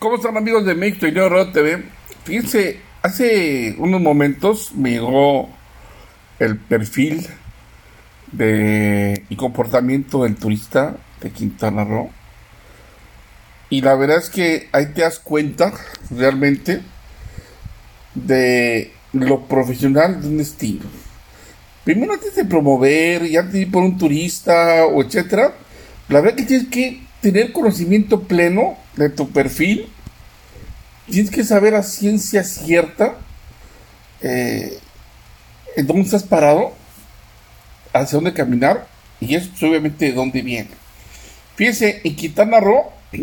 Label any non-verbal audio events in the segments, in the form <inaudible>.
¿Cómo están amigos de México y TV? Fíjense, hace unos momentos me llegó el perfil de y comportamiento del turista de Quintana Roo. Y la verdad es que ahí te das cuenta realmente de lo profesional de un destino. Primero antes de promover y antes de ir por un turista o etcétera, la verdad que tienes que tener conocimiento pleno de tu perfil. Tienes que saber a ciencia cierta eh, en dónde estás parado, hacia dónde caminar y eso obviamente de dónde viene. Fíjense, en Quintana Roo, <clears throat>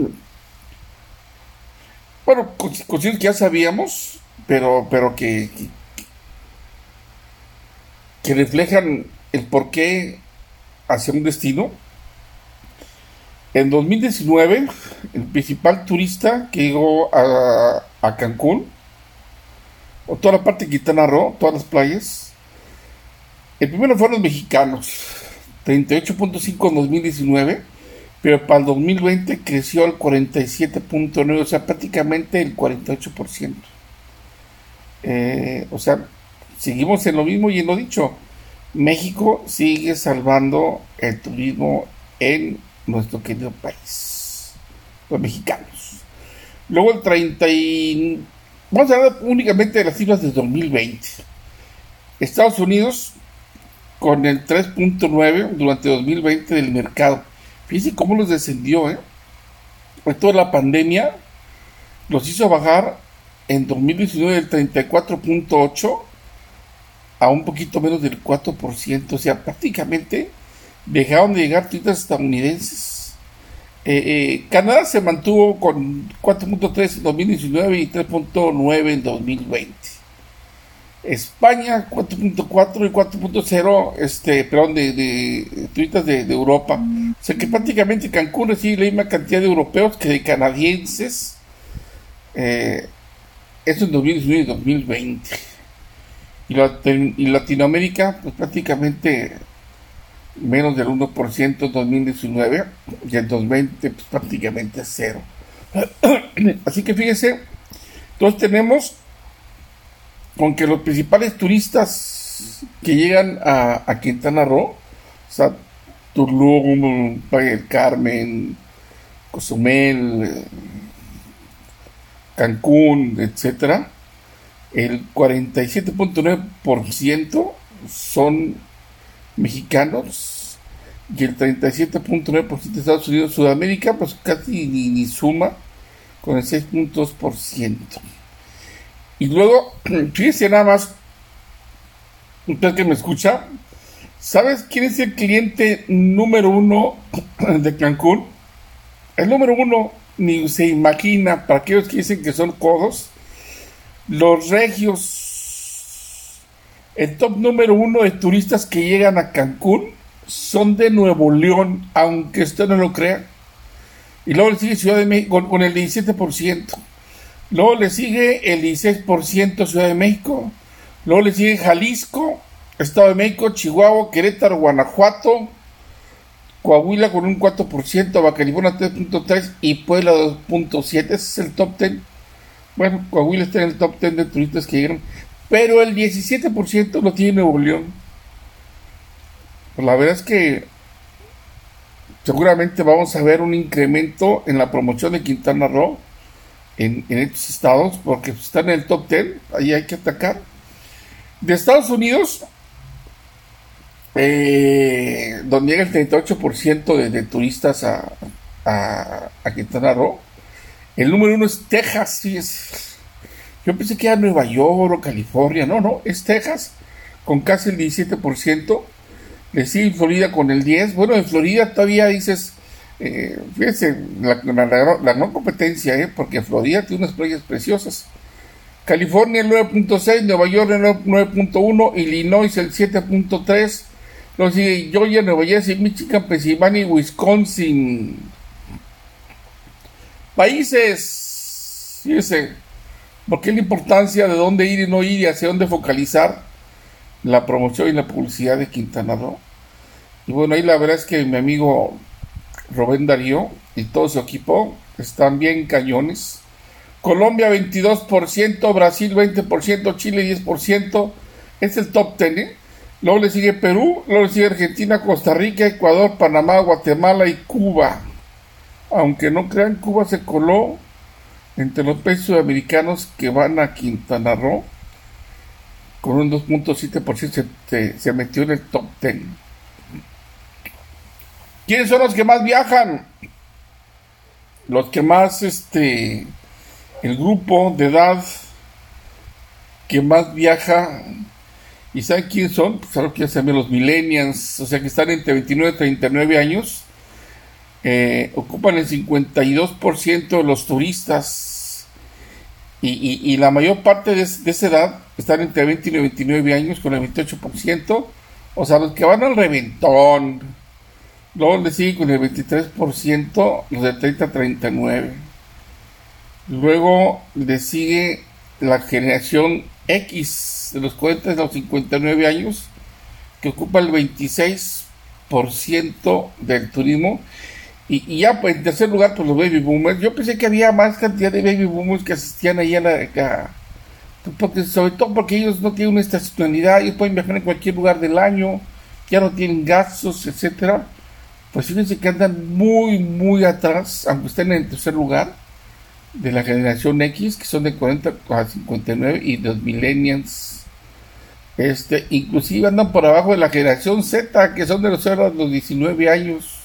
bueno, cosas que ya sabíamos, pero, pero que, que reflejan el porqué hacia un destino. En 2019, el principal turista que llegó a, Cancún, o toda la parte de Quintana Roo, todas las playas, el primero fueron los mexicanos, 38.5 en 2019, pero para el 2020 creció al 47.9, o sea, prácticamente el 48%. Eh, o sea, seguimos en lo mismo y en lo dicho. México sigue salvando el turismo en nuestro querido país, los mexicanos. Luego el 30 y... Vamos a hablar únicamente de las cifras de 2020. Estados Unidos con el 3.9 durante 2020 del mercado. Fíjense cómo los descendió, ¿eh? Toda la pandemia los hizo bajar en 2019 del 34.8 a un poquito menos del 4%. O sea, prácticamente dejaron de llegar turistas estadounidenses. Eh, eh, Canadá se mantuvo con 4.3 en 2019 y 3.9 en 2020. España 4.4 y 4.0, este, perdón, de, de turistas de, Europa. O sea que prácticamente Cancún recibe la misma cantidad de europeos que de canadienses. Eh, eso en 2019 y 2020. Y, y Latinoamérica, pues prácticamente menos del 1% en 2019 y en 2020 pues, prácticamente cero. <clears throat> Así que fíjese, entonces tenemos con que los principales turistas que llegan a, Quintana Roo, o sea, Tulum, Valle del Carmen, Cozumel, Cancún, etcétera, el 47.9% son mexicanos y el 37.9% de Estados Unidos, Sudamérica, pues casi ni, suma con el 6.2%. Y luego, <clears throat> fíjese nada más, usted que me escucha, ¿sabes quién es el cliente número uno <clears throat> de Cancún? El número uno ni se imagina, para aquellos que dicen que son codos, los regios el top número uno de turistas que llegan a Cancún son de Nuevo León, aunque usted no lo crea. Y luego le sigue Ciudad de México con, el 17%. Luego le sigue el 16% Ciudad de México. Luego le sigue Jalisco, Estado de México, Chihuahua, Querétaro, Guanajuato, Coahuila con un 4%, Baja California 3.3% y Puebla 2.7%. Ese es el top 10. Bueno, Coahuila está en el top 10 de turistas que llegan pero el 17% lo tiene Nuevo la verdad es que seguramente vamos a ver un incremento en la promoción de Quintana Roo en, estos estados, porque están en el top 10, ahí hay que atacar. De Estados Unidos, eh, donde llega el 38% de, de, turistas a, a, Quintana Roo, el número uno es Texas, sí es yo pensé que era Nueva York o California. No, no, es Texas con casi el 17%. Le sigue Florida con el 10%. Bueno, en Florida todavía dices, eh, fíjense, la, no competencia, eh, porque Florida tiene unas playas preciosas. California el 9.6, Nueva York el 9.1, Illinois el 7.3, luego sigue Georgia, Nueva Jersey, Michigan, Pennsylvania y Wisconsin. Países, fíjense, porque la importancia de dónde ir y no ir y hacia dónde focalizar la promoción y la publicidad de Quintana Roo. Y bueno, ahí la verdad es que mi amigo Rubén Darío y todo su equipo están bien cañones. Colombia 22%, Brasil 20%, Chile 10%. Es el top 10. ¿eh? Luego le sigue Perú, luego le sigue Argentina, Costa Rica, Ecuador, Panamá, Guatemala y Cuba. Aunque no crean, Cuba se coló entre los países sudamericanos que van a Quintana Roo. Con un 2.7% se, se metió en el top 10. ¿Quiénes son los que más viajan? Los que más, este, el grupo de edad que más viaja, ¿y saben quiénes son? Pues algo que ya saben los millennials, o sea que están entre 29 y 39 años, eh, ocupan el 52% de los turistas y, la mayor parte de, de, esa edad están entre 20 y 29 años con el 28%, o sea, los que van al reventón, Luego le sigue con el 23%, los de 30 a 39. Luego le sigue la generación X de los 40 a los 59 años, que ocupa el 26% del turismo. Y, ya, pues, en tercer lugar, pues los baby boomers. Yo pensé que había más cantidad de baby boomers que asistían ahí a la. porque, sobre todo porque ellos no tienen una estacionalidad, ellos pueden viajar en cualquier lugar del año, ya no tienen gastos, etcétera pues fíjense que andan muy, muy atrás, aunque estén en tercer lugar, de la generación X, que son de 40 a 59, y los millennials. Este, inclusive andan por abajo de la generación Z, que son de los, los 19 años.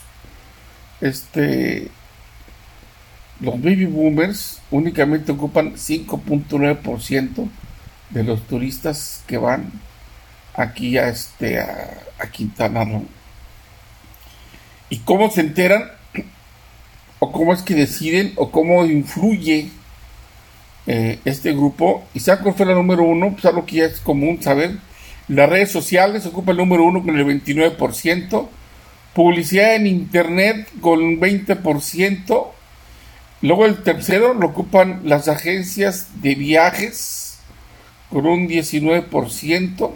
Este, los baby boomers únicamente ocupan 5.9% de los turistas que van aquí a, este, a, Quintana Roo y cómo se enteran <clears throat> o cómo es que deciden o cómo influye eh, este grupo. Y cuál fue la número uno, pues algo que ya es común saber. Las redes sociales ocupa el número uno con el 29%, publicidad en internet con un 20%, luego el tercero lo ocupan las agencias de viajes con un 19%,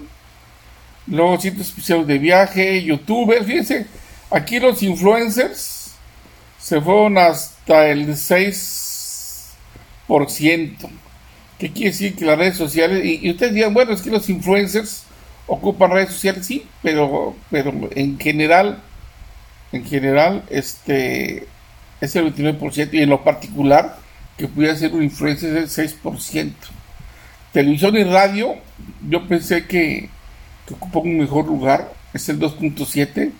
luego sitios especiales de viaje, youtubers, fíjense, Aquí los influencers se fueron hasta el 6%. ¿Qué quiere decir que las redes sociales? Y, ustedes dirán, bueno, es que los influencers ocupan redes sociales, sí, pero, pero en general, en general, este es el 29% y en lo particular que pudiera ser un influencer es el 6%. Televisión y radio, yo pensé que, que ocupa un mejor lugar, es el 2.7%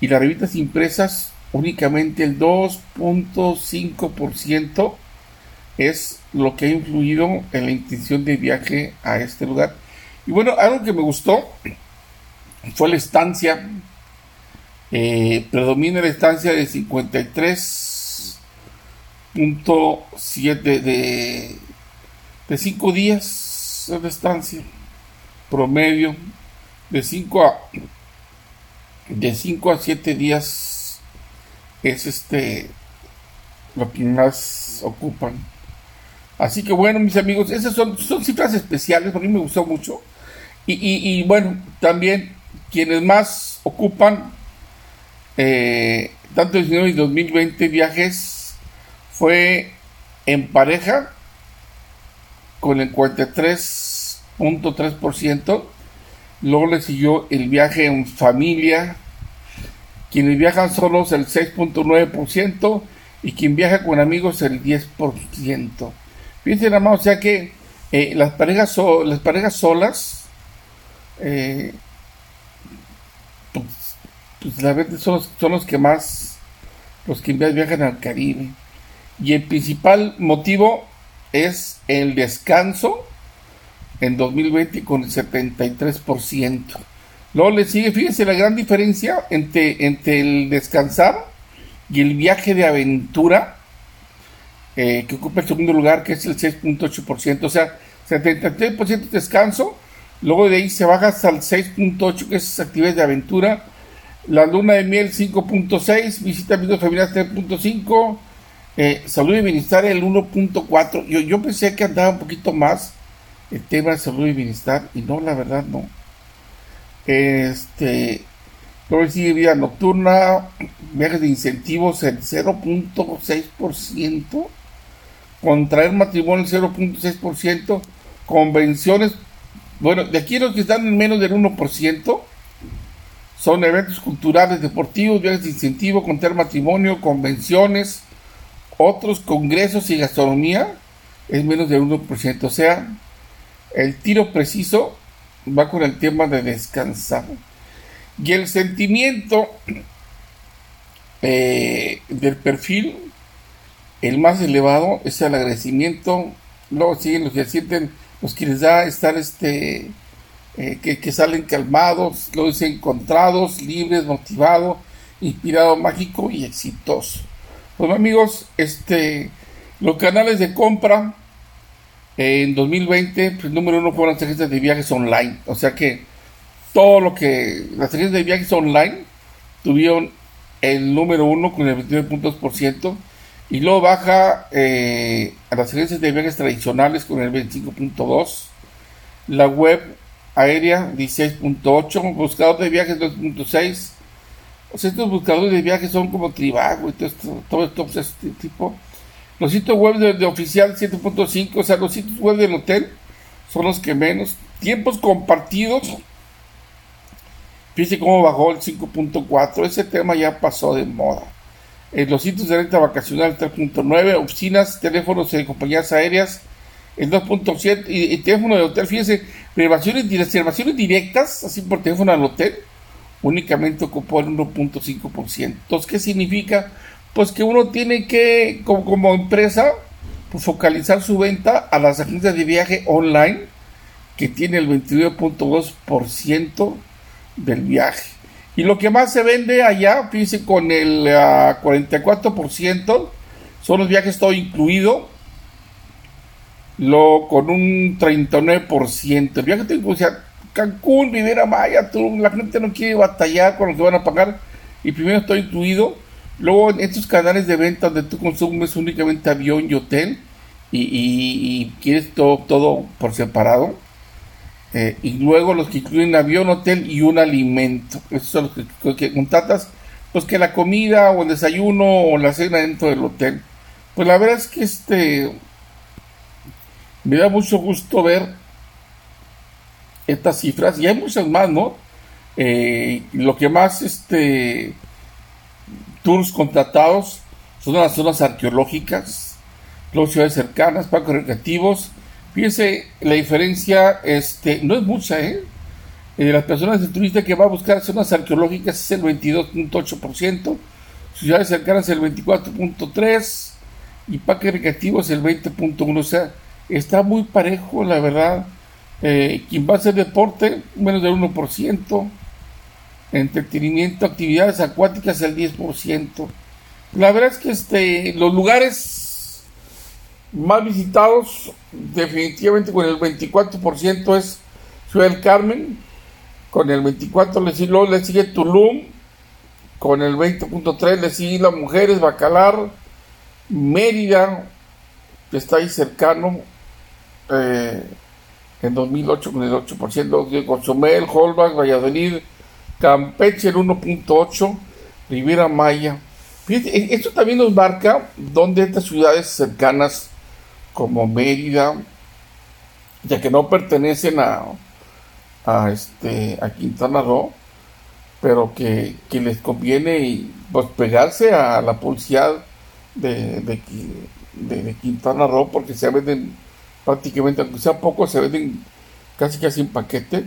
y las revistas impresas únicamente el 2.5% es lo que ha influido en la intención de viaje a este lugar. Y bueno, algo que me gustó fue la estancia. Eh, predomina la estancia de 53.7 de, de 5 días de estancia promedio de 5 a de 5 a 7 días es este lo que más ocupan. Así que bueno, mis amigos, esas son, son cifras especiales, a mí me gustó mucho. Y, y, bueno, también quienes más ocupan, eh, tanto en y 2020 viajes, fue en pareja con el 43.3%, luego le siguió el viaje en familia quienes viajan solos el 6.9% y quien viaja con amigos el 10%. Fíjense nada más, o sea que eh, las, parejas las parejas solas, eh, pues, la verdad son los, que más, los que viajan al Caribe. Y el principal motivo es el descanso en 2020 con el 73%. Luego le sigue, fíjense la gran diferencia entre, entre el descansar y el viaje de aventura, eh, que ocupa el segundo lugar, que es el 6.8%, o sea, 73% descanso, luego de ahí se baja hasta el 6.8%, que es actividades de aventura, la luna de miel 5.6, visita amigos familiares 3.5, eh, salud y bienestar el 1.4, yo, yo pensé que andaba un poquito más el tema de salud y bienestar, y no, la verdad no. Este, luego sigue vida nocturna, viajes de incentivos el 0.6%, contraer matrimonio el 0.6%, convenciones, bueno, de aquí los que están en menos del 1%, son eventos culturales, deportivos, viajes de incentivo, contraer matrimonio, convenciones, otros congresos y gastronomía, es menos del 1%. O sea, el tiro preciso va con el tema de descansar. Y el sentimiento eh, del perfil, el más elevado, es el agradecimiento. Luego siguen los que sienten, los que les da estar este, eh, que, salen calmados, lo dicen encontrados, libres, motivados, inspirado, mágico y exitoso. Bueno amigos, este, los canales de compra en 2020, pues número uno fueron las agencias de viajes online. O sea que todo lo que las agencias de viajes online tuvieron el número uno con el 29 puntos por ciento y luego baja eh, a las agencias de viajes tradicionales con el 25.2 la web aérea 16.8, buscador de viajes 2.6. O sea, estos buscadores de viajes son como Tribago y todo esto, todo esto, pues, este tipo. Los sitios web de, oficial 7.5, o sea, los sitios web del hotel son los que menos. Tiempos compartidos. Fíjense cómo bajó el 5.4. Ese tema ya pasó de moda. En los sitios de renta vacacional 3.9, oficinas, teléfonos de compañías aéreas el 2.7 y, teléfono de hotel, fíjense, reservaciones, directas, así por teléfono al hotel, únicamente ocupó el 1.5%. Entonces, ¿qué significa? Pues que uno tiene que, como, empresa, pues, focalizar su venta a las agencias de viaje online, que tiene el 22.2% del viaje. Y lo que más se vende allá, fíjense, con el 44%, ah, son los viajes todo incluido, lo, con un 39%. El viaje o sea, Cancún, Rivera Maya, la gente no quiere batallar con lo que van a pagar y primero está incluido. Luego en estos canales de venta donde tú consumes únicamente avión y hotel y, quieres todo, todo por separado. Eh, y luego los que incluyen avión, hotel y un alimento. Esos son los que, que contratas. Pues que la comida o el desayuno o la cena dentro del hotel. Pues la verdad es que este me da mucho gusto ver estas cifras y hay muchas más, ¿no? Eh, lo que más este tours contratados son las zonas arqueológicas, las ciudades cercanas, parques recreativos. Fíjense, la diferencia este, no es mucha, ¿eh? ¿eh? las personas de turista que va a buscar zonas arqueológicas es el 22.8%, ciudades cercanas el 24.3% y parques recreativos el 20.1%. O sea, está muy parejo, la verdad. Eh, quien va a hacer deporte, menos del 1%. Entretenimiento, actividades acuáticas, el 10%. La verdad es que este, los lugares más visitados, definitivamente con el 24% es Ciudad del Carmen, con el 24% le sigue, le sigue Tulum, con el 20.3% le sigue Las Mujeres, Bacalar, Mérida, que está ahí cercano, eh, en 2008 con el 8%, de Consumel, Holbach, Valladolid, Campeche el 1.8%, Riviera Maya. Fíjate, esto también nos marca dónde estas ciudades cercanas como Mérida, ya que no pertenecen a, este, a Quintana Roo, pero que, les conviene pues, pegarse a la publicidad de, de, de Quintana Roo porque se venden prácticamente, aunque sea poco, se venden casi casi en paquete,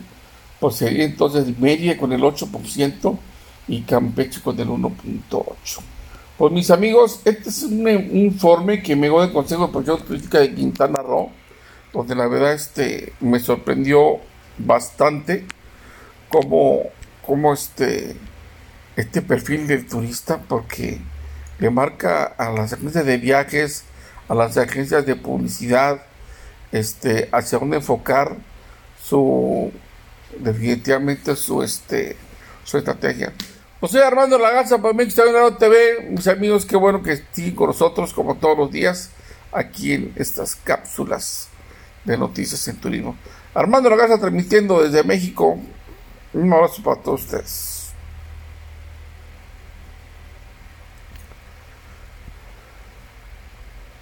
pues sería entonces Media con el 8% y Campeche con el 1.8%. Pues mis amigos, este es un, informe que me dio de Consejo de Protección Turística de Quintana Roo, donde la verdad este, me sorprendió bastante como, como este, este perfil del turista, porque le marca a las agencias de viajes, a las agencias de publicidad, este, hacia dónde enfocar su, definitivamente su, este, su estrategia. Pues soy Armando Lagaza para México TV, mis amigos, qué bueno que estén con nosotros como todos los días aquí en estas cápsulas de noticias en turismo. Armando Lagaza transmitiendo desde México. Un abrazo para todos ustedes.